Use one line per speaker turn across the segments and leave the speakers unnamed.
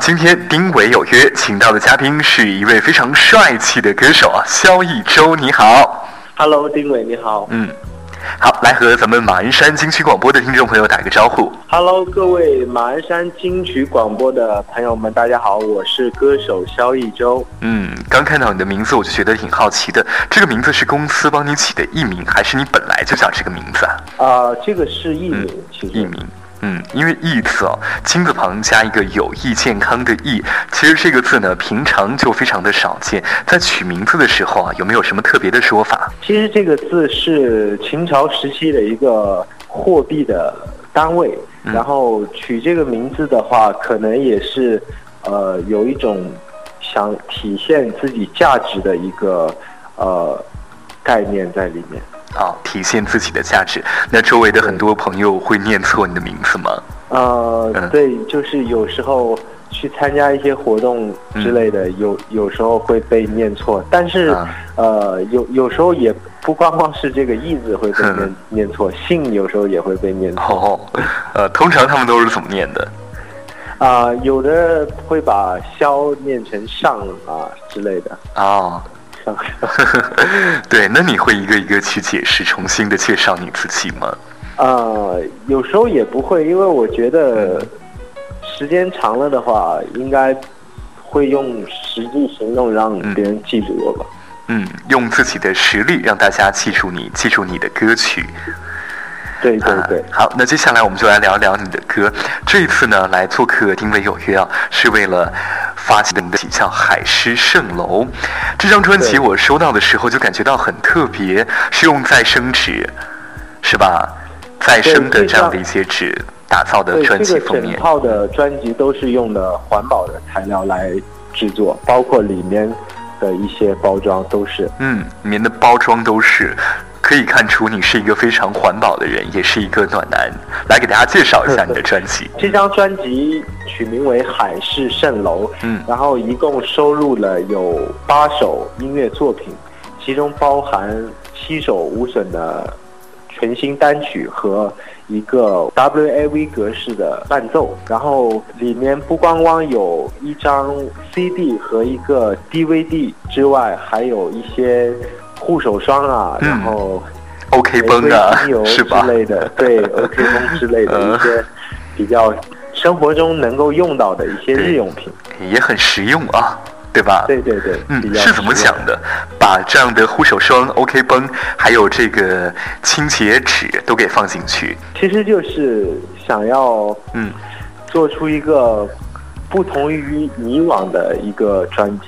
今天丁伟有约，请到的嘉宾是一位非常帅气的歌手啊，萧逸周，你好。
Hello，丁伟你好。
嗯，好，来和咱们马鞍山金曲广播的听众朋友打个招呼。
Hello，各位马鞍山金曲广播的朋友们，大家好，我是歌手萧逸周。
嗯，刚看到你的名字，我就觉得挺好奇的。这个名字是公司帮你起的艺名，还是你本来就叫这个名字啊？
啊、这个是艺名，其实
艺名。嗯，因为“义”字哦，金字旁加一个有益健康的“益”，其实这个字呢，平常就非常的少见。在取名字的时候啊，有没有什么特别的说法？
其实这个字是秦朝时期的一个货币的单位，
嗯
然后取这个名字的话，可能也是呃有一种想体现自己价值的一个呃概念在里面。
啊，体现自己的价值。那周围的很多朋友会念错你的名字吗？
呃
嗯，
对，就是有时候去参加一些活动之类的，有有时候会被念错，但是、
啊
呃，有有时候也不光光是这个“义”字会被念错，姓有时候也会被念错。
哦，呃，通常他们都是怎么念的？
啊、有的会把“肖”念成“上”啊之类的。
哦，
上
对，那你会一个一个去解释，重新的介绍你自己吗？
呃，有时候也不会，因为我觉得时间长了的话，应该会用实际行动让别人记住我吧。
嗯，用自己的实力让大家记住你，记住你的歌曲。
对对对。
啊。好，那接下来我们就来聊聊你的歌。这一次呢，来做客《丁伟有约》啊，是为了发行的你的叫《海狮蜃楼》这张专辑。我收到的时候就感觉到很特别，是用再生纸，是吧？再生的这样的一些纸打造的
对，
专
这个整
辑封面。
套的专辑都是用的环保的材料来制作，包括里面的一些包装都是。
嗯，里面的包装都是。可以看出你是一个非常环保的人，也是一个暖男。来给大家介绍一下你的专辑。
这张专辑取名为《海市蜃楼》，
嗯
然后一共收录了有八首音乐作品，其中包含七首无损的全新单曲和一个 WAV 格式的伴奏，然后里面不光光有一张 CD 和一个 DVD 之外，还有一些护手霜啊，
嗯
然后
OK
玫
绷啊
精油，
是吧？
之类的，对 OK 绷之类的
呃
一些比较生活中能够用到的一些日用品。
也很实用啊，对吧？
对对对，
嗯，是怎么想的？把这样的护手霜、OK 绷，还有这个清洁纸都给放进去。
其实就是想要
嗯
做出一个不同于以往的一个专辑，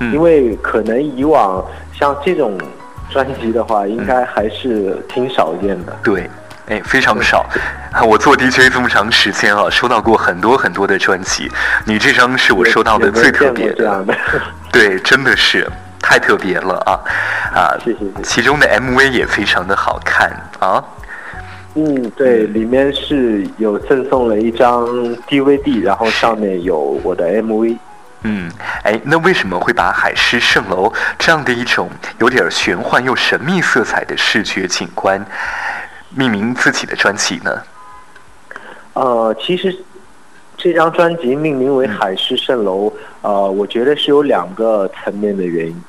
嗯，
因为可能以往像这种专辑的话，应该还是挺少见的。
对，哎，非常少。啊 我做 DJ 这么长时间啊，收到过很多很多的专辑，你这张是我收到的最特别
这样的。
对，真的是太特别了啊啊！
谢谢
其中的 MV 也非常的好看啊。
嗯，对，里面是有赠送了一张 DVD，然后上面有我的 MV。
嗯，哎，那为什么会把海市蜃楼这样的一种有点玄幻又神秘色彩的视觉景观，命名自己的专辑呢？
呃，其实这张专辑命名为《海市蜃楼》，呃，我觉得是有两个层面的原因。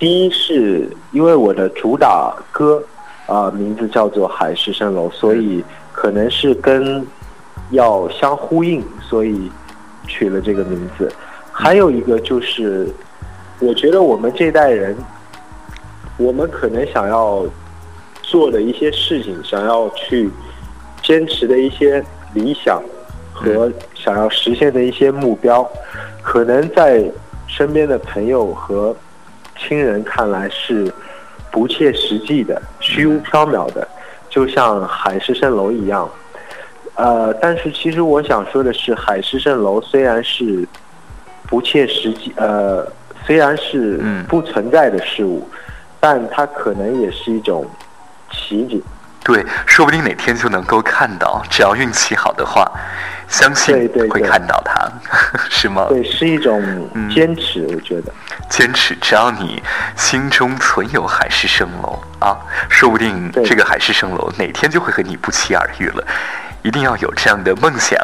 第一是因为我的主打歌，呃，名字叫做《海市蜃楼》，所以可能是跟要相呼应，所以取了这个名字。还有一个就是，我觉得我们这代人，我们可能想要做的一些事情，想要去坚持的一些理想和想要实现的一些目标，可能在身边的朋友和亲人看来是不切实际的、虚无缥缈的，就像海市蜃楼一样。呃，但是其实我想说的是，海市蜃楼虽然是不切实际，呃，虽然是
嗯
不存在的事物，但它可能也是一种奇景。
对，说不定哪天就能够看到，只要运气好的话，相信会看到它，是吗？
对，是一种
嗯
坚持，我觉得。
坚持，只要你心中存有海市蜃楼啊，说不定这个海市蜃楼哪天就会和你不期而遇了。一定要有这样的梦想。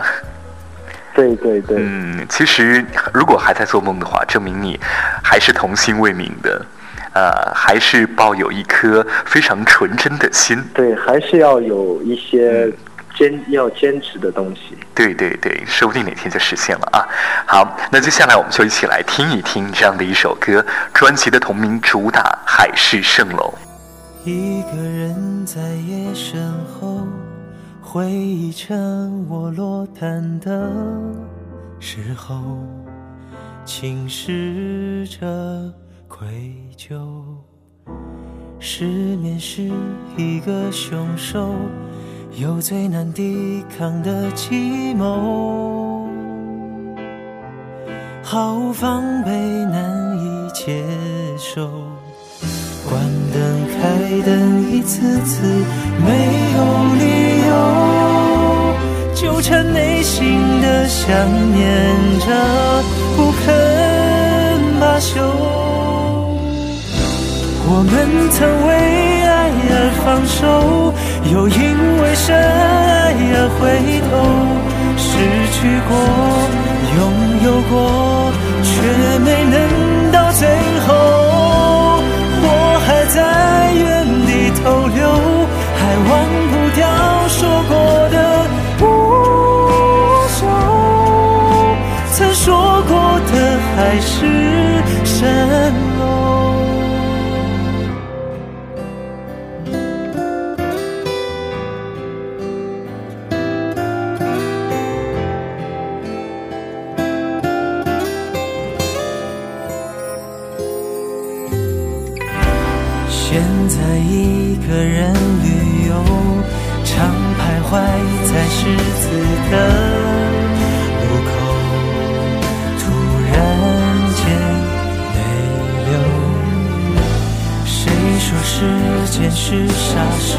对对对，
嗯，其实如果还在做梦的话，证明你还是童心未泯的，呃，还是抱有一颗非常纯真的心。
对，还是要有一些坚要坚持的东西。
对对对，说不定哪天就实现了啊！好，那接下来我们就一起来听一听这样的一首歌，专辑的同名主打《海市蜃楼》。
一个人在夜深后。回忆成我落单的时候，侵蚀着愧疚。失眠是一个凶手，有最难抵抗的寂寞，毫无防备，难以接受。关灯开灯，一次次没有理由，纠缠内心的想念着，不肯罢休。我们曾为爱而放手，又因为深爱而回头，失去过，拥有过，却没能在原地逗留，还忘不掉说过的不朽，曾说过的还是现在一个人旅游，常徘徊在十字的路口，突然间泪流。谁说时间是杀手，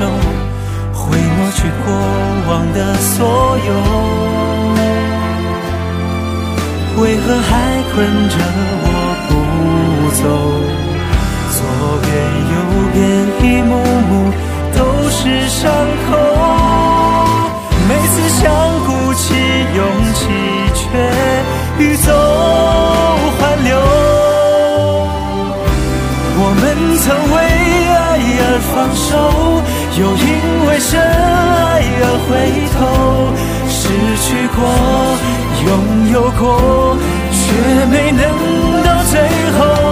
会抹去过往的所有？为何还困着我不走？一幕幕都是伤口，每次想鼓起勇气，却欲走还留。我们曾为爱而放手，又因为深爱而回头，失去过，拥有过，却没能到最后。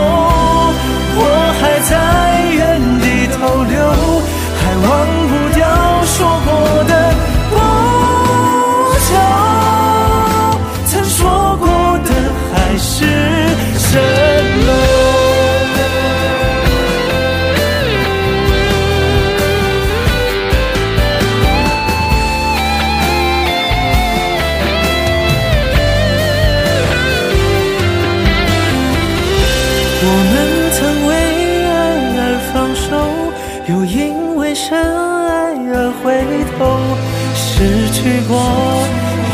失去过，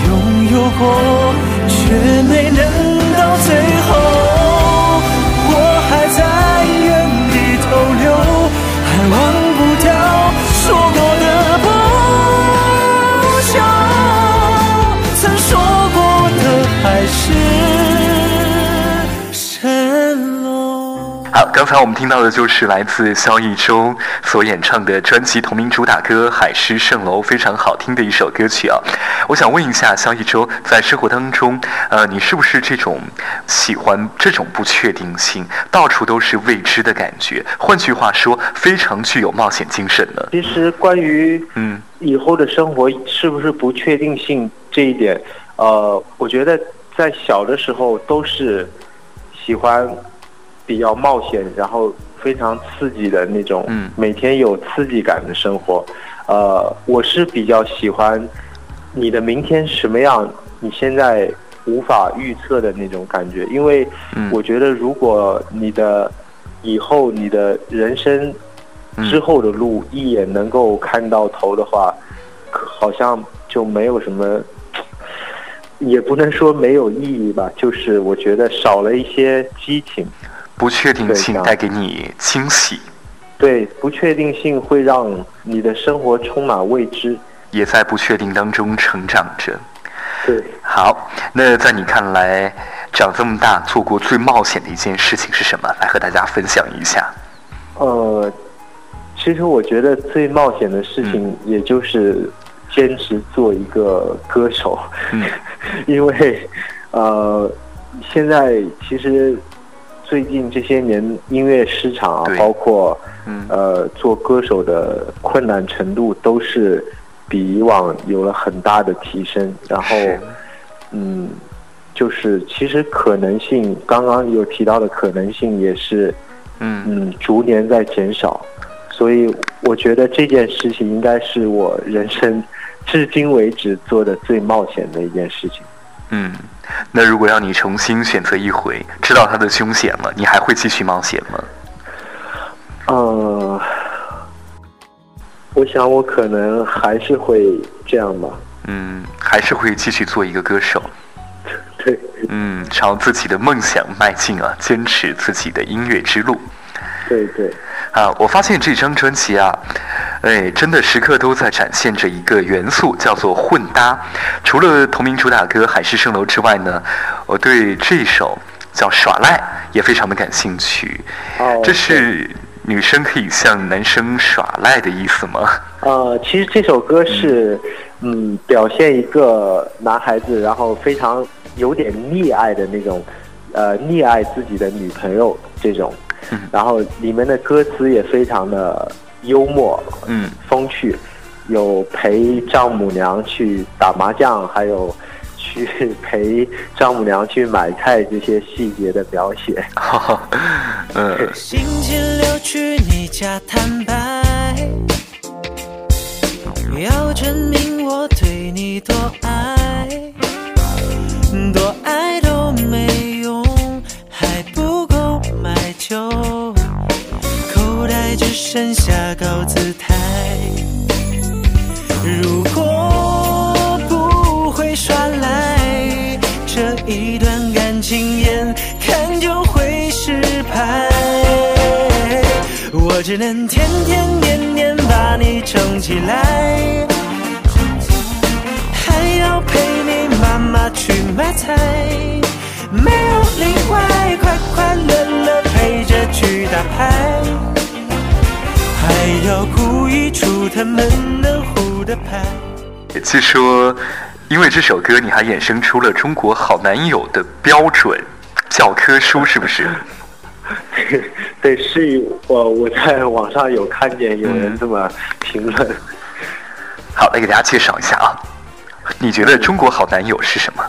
拥有过，却没能
好，刚才我们听到的就是来自萧逸周所演唱的专辑同名主打歌《海市蜃楼》，非常好听的一首歌曲啊。我想问一下，萧逸周，在生活当中，呃，你是不是这种喜欢这种不确定性，到处都是未知的感觉？换句话说，非常具有冒险精神呢？
其实，关于嗯以后的生活是不是不确定性这一点，呃，我觉得在小的时候都是喜欢比较冒险，然后非常刺激的那种，嗯，每天有刺激感的生活。呃，我是比较喜欢。你的明天什么样？你现在无法预测的那种感觉，因为我觉得，如果你的以后你的人生之后的路一眼能够看到头的话，好像就没有什么，也不能说没有意义吧，就是我觉得少了一些激情。
不确定性带给你惊喜。
对，不确定性会让你的生活充满未知。
也在不确定当中成长着。
对，
好，那在你看来，长这么大做过最冒险的一件事情是什么？来和大家分享一下。
呃，其实我觉得最冒险的事情，也就是坚持做一个歌手，
嗯
因为呃，现在其实最近这些年音乐市场啊，包括
嗯。
呃做歌手的困难程度都是比以往有了很大的提升，然后嗯，就是其实可能性，刚刚有提到的可能性也是
嗯。
嗯逐年在减少，所以我觉得这件事情应该是我人生至今为止做的最冒险的一件事情。
嗯。那如果让你重新选择一回，知道它的凶险了，你还会继续冒险吗？
呃，我想我可能还是会这样吧。
嗯，还是会继续做一个歌手。
对，
嗯，朝自己的梦想迈进啊，坚持自己的音乐之路。
对对，
啊，我发现这张专辑啊，哎，真的时刻都在展现着一个元素，叫做混搭。除了同名主打歌《海市蜃楼》之外呢，我对这首叫《耍赖》也非常的感兴趣。
哦
这是女生可以向男生耍赖的意思吗？
呃，其实这首歌是嗯表现一个男孩子，然后非常有点溺爱的那种，呃，溺爱自己的女朋友这种。
嗯
然后里面的歌词也非常的幽默，
嗯。
风趣，有陪丈母娘去打麻将，还有去陪丈母娘去买菜这些细节的描写。
嗯。
星期六去你家坦白，要证明我对你多爱，多爱都没用，还不够买酒，只剩下高姿态。如果不会耍赖，这一段感情眼看就会失败。我只能天天年年把你宠起来，还要陪你妈妈去买菜，没有例外，快快乐乐陪着去打牌。还要故意出他们能胡的牌。
据说，因为这首歌，你还衍生出了中国好男友的标准教科书，是不是？
对，是我我在网上有看见有人这么评论。
好，来给大家介绍一下啊。你觉得中国好男友是什么？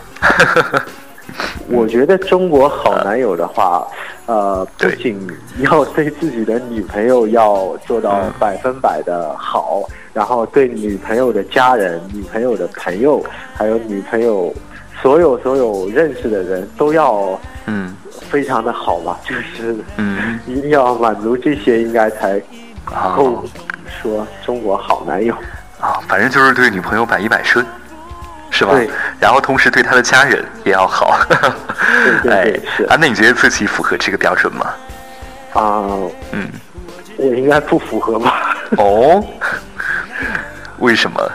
我觉得中国好男友的话，呃，不仅要对自己的女朋友要做到
嗯。
百分百的好，然后对女朋友的家人、女朋友的朋友，还有女朋友所有所有认识的人都要
嗯。
非常的好吧，就是
嗯。
一定要满足这些，应该才
啊。
够说中国好男友。
啊，反正就是对女朋友百依百顺，是吧
对？
然后同时对他的家人也要好。
对对
对
是
啊，那你觉得自己符合这个标准吗？
啊、
嗯，
我应该不符合吧？
哦，为什么？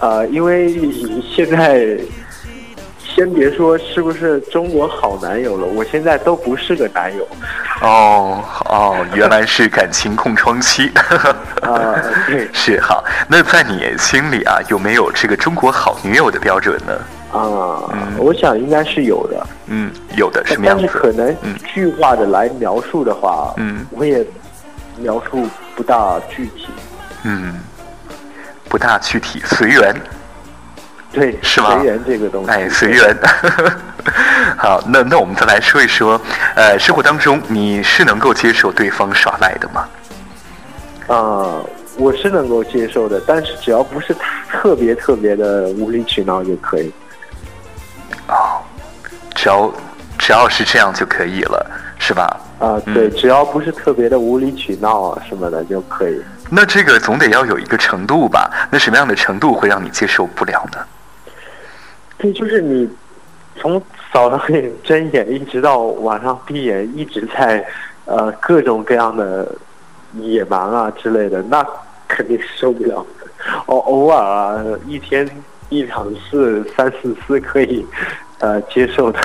呃，因为现在先别说是不是中国好男友了，我现在都不是个男友。
哦哦，原来是感情空窗期。
啊、对
是好。那在你心里啊，有没有这个中国好女友的标准呢？
啊、
嗯
我想应该是有的，
嗯，有的，什么样子？
但是可能
嗯
具化的来描述的话，
嗯
我也描述不大具体。
嗯，不大具体，随缘。
对，
是吗
随缘这个东西，
哎，随缘。好，那那我们再来说一说，呃，生活当中你是能够接受对方耍赖的吗？
啊、我是能够接受的，但是只要不是特别特别的无理取闹就可以。
哦，只要只要是这样就可以了，是吧？
啊、
嗯
对，只要不是特别的无理取闹啊什么的就可以。
那这个总得要有一个程度吧？那什么样的程度会让你接受不了呢？
对，就是你从早上睁眼一直到晚上闭眼，一直在呃各种各样的野蛮啊之类的，那肯定受不了。偶偶尔啊，一天一两次、三四次可以呃接受的。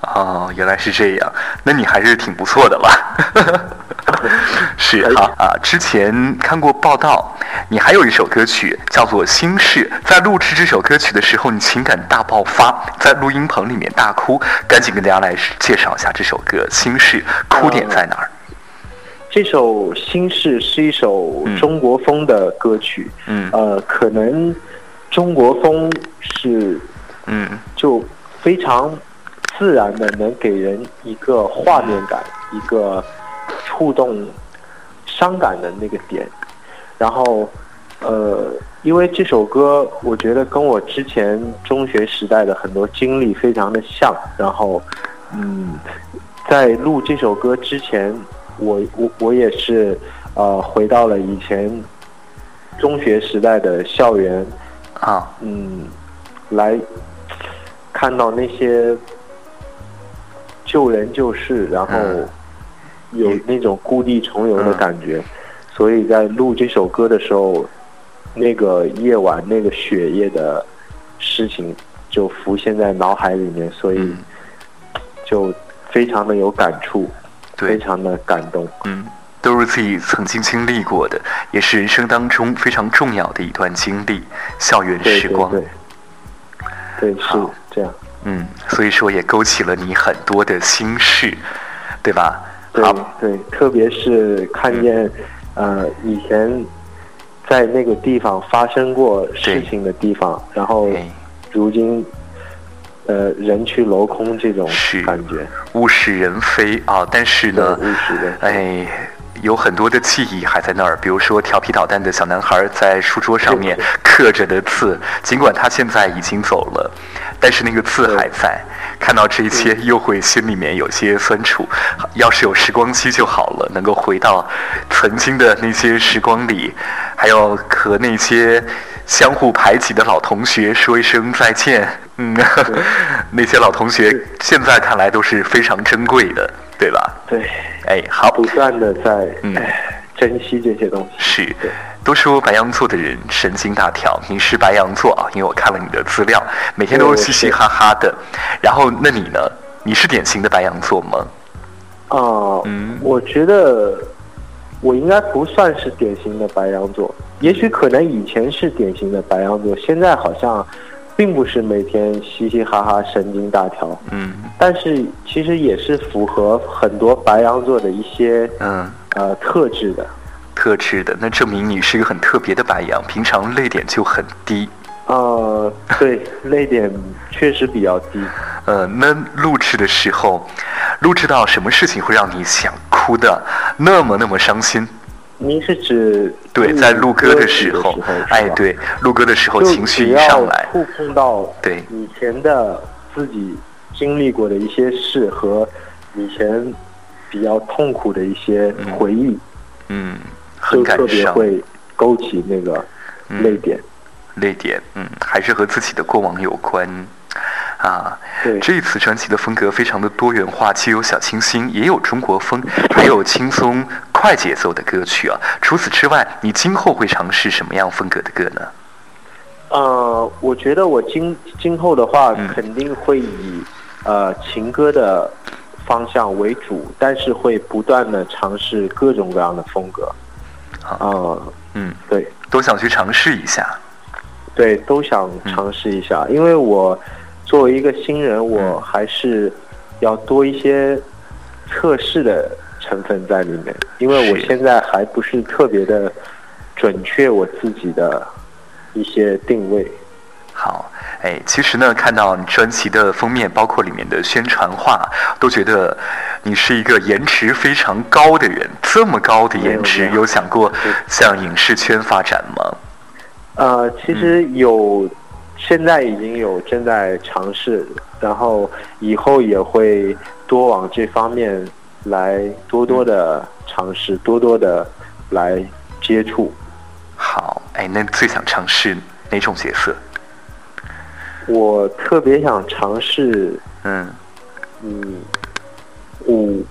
哦，原来是这样，那你还是挺不错的吧？是啊啊，之前看过报道，你还有一首歌曲叫做《心事》，在录制这首歌曲的时候，你情感大爆发，在录音棚里面大哭，赶紧跟大家来介绍一下这首歌《心事》，哭点在哪儿？
这首《心事》是一首中国风的歌曲，
嗯，
呃，可能中国风是，
嗯，
就非常自然的能给人一个画面感，一个触动伤感的那个点。然后，呃，因为这首歌，我觉得跟我之前中学时代的很多经历非常的像。然后，嗯，在录这首歌之前。我我我也是，呃，回到了以前中学时代的校园，
啊，
嗯，来看到那些救人救世，然后有那种故地重游的感觉，所以在录这首歌的时候，那个夜晚那个雪夜的事情就浮现在脑海里面，所以就非常的有感触。非常的感动，
嗯，都是自己曾经经历过的，也是人生当中非常重要的一段经历，校园时光，
对，对，是这样，
嗯，所以说也勾起了你很多的心事，对吧？
对对，特别是看见，呃，以前在那个地方发生过事情的地方，然后如今。呃，人去楼空这种感觉，
物是人非啊！但是呢，
物是人，
哎，有很多的记忆还在那儿。比如说调皮捣蛋的小男孩在书桌上面刻着的字，尽管他现在已经走了，但是那个字还在。看到这一切，又会心里面有些酸楚。要是有时光机就好了，能够回到曾经的那些时光里，还有和那些相互排挤的老同学说一声再见。嗯，那些老同学现在看来都是非常珍贵的，对吧？
对。
哎，好。
不断的在嗯珍惜这些东西。
是。都说白羊座的人神经大条，你是白羊座啊？因为我看了你的资料，每天都是嘻嘻哈哈的。然后，那你呢？你是典型的白羊座吗？
哦，嗯，我觉得我应该不算是典型的白羊座。也许可能以前是典型的白羊座，现在好像并不是每天嘻嘻哈哈、神经大条。
嗯，
但是其实也是符合很多白羊座的一些
嗯
呃特质的。
特质的，那证明你是一个很特别的白羊，平常泪点就很低。
呃，对，泪点确实比较低。
呃，那录制的时候，录制到什么事情会让你想哭的那么那么伤心？
您是指
对，在录歌的时候，哎，对，录歌的时候情绪一上来，
触碰到
对。
以前的自己经历过的一些事和以前比较痛苦的一些回忆，
嗯。
就特别会勾起那个泪点，
泪点，嗯，还是和自己的过往有关啊。
对，
这一次专辑的风格非常的多元化，既有小清新，也有中国风，还有轻松快节奏的歌曲啊。除此之外，你今后会尝试什么样风格的歌呢？
呃，我觉得我今今后的话，肯定会以呃情歌的方向为主，但是会不断的尝试各种各样的风格。啊，
嗯，
对，
都想去尝试一下，
对，都想尝试一下，因为我作为一个新人，我还是要多一些测试的成分在里面，因为我现在还不是特别的准确我自己的一些定位。
好，哎，其实呢，看到你专辑的封面，包括里面的宣传画，都觉得你是一个颜值非常高的人。这么高的颜值，有想过向影视圈发展吗？
呃，其实有，现在已经有正在尝试，然后以后也会多往这方面来多多的尝试，多多的来接触。
好，哎，那最想尝试哪种角色？
我特别想尝试，
嗯，
嗯，武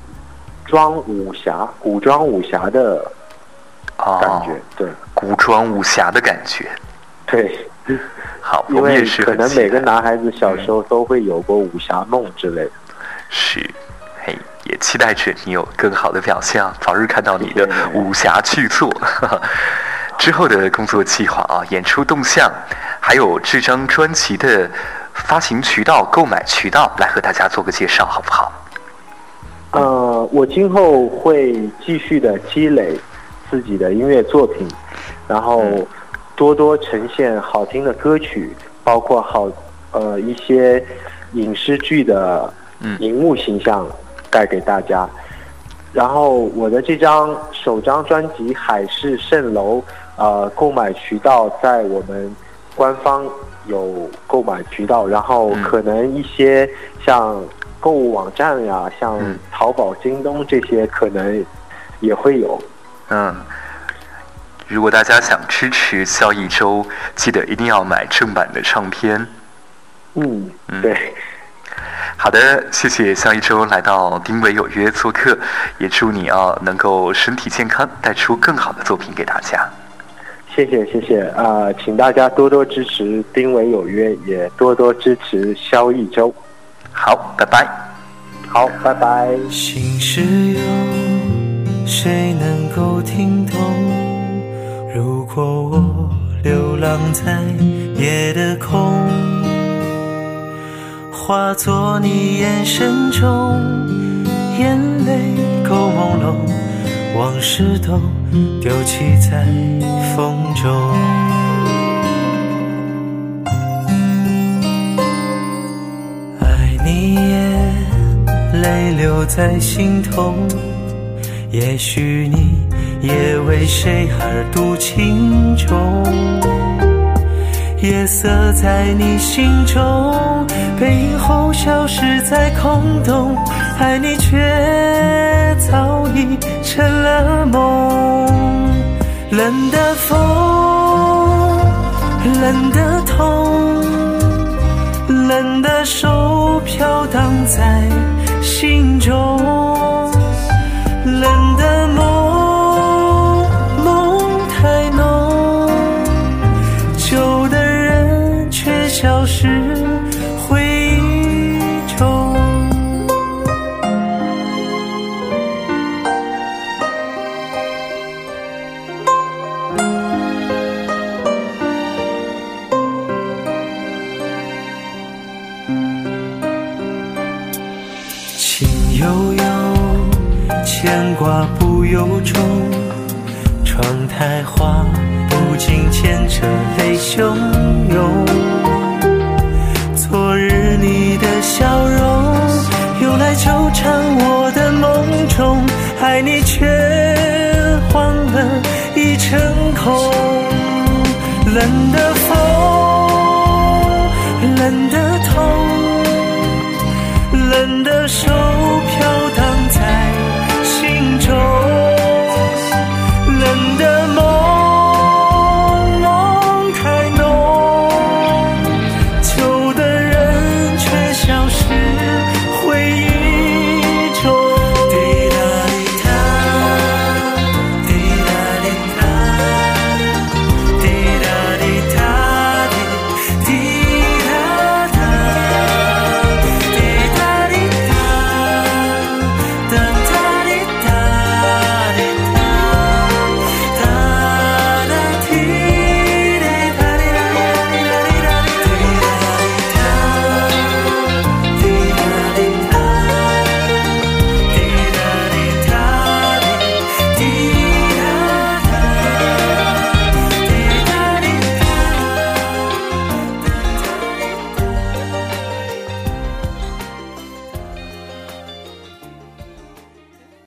装武侠，古装武侠的感觉，对，
古装武侠的感觉，
对，
好，
因为可能每个男孩子小时候都会有过武侠梦之类的。
是，嘿，也期待着你有更好的表现，早日看到你的武侠巨作。之后的工作计划啊，演出动向，还有这张专辑的发行渠道、购买渠道，来和大家做个介绍，好不好？
呃，我今后会继续的积累自己的音乐作品，然后多多呈现好听的歌曲，包括好呃一些影视剧的荧幕形象带给大家。然后我的这张首张专辑《海市蜃楼》。呃，购买渠道在我们官方有购买渠道，然后可能一些像购物网站呀，像淘宝、京东这些，可能也会有。
嗯，如果大家想支持萧一周，记得一定要买正版的唱片。
嗯，对。
好的，谢谢萧一周来到丁伟有约做客，也祝你啊能够身体健康，带出更好的作品给大家。
谢谢谢谢啊，请大家多多支持丁伟有约，也多多支持萧一周。
好，拜拜。
好，拜拜。
心事有谁能够听懂？我流浪在夜的空，化作你眼神中眼泪够朦胧。往事都丢弃在风中，爱你也泪流在心头。也许你也为谁而独情衷，夜色在你心中背后消失在空洞，爱你却早已。成了梦，冷的风，冷的痛，冷的手飘荡在心中，悠悠牵挂不由衷，窗台花不禁牵着泪汹涌。昨日你的笑容，又来纠缠我的梦中，爱你却换了一场空。冷的风，的手飘荡在心中。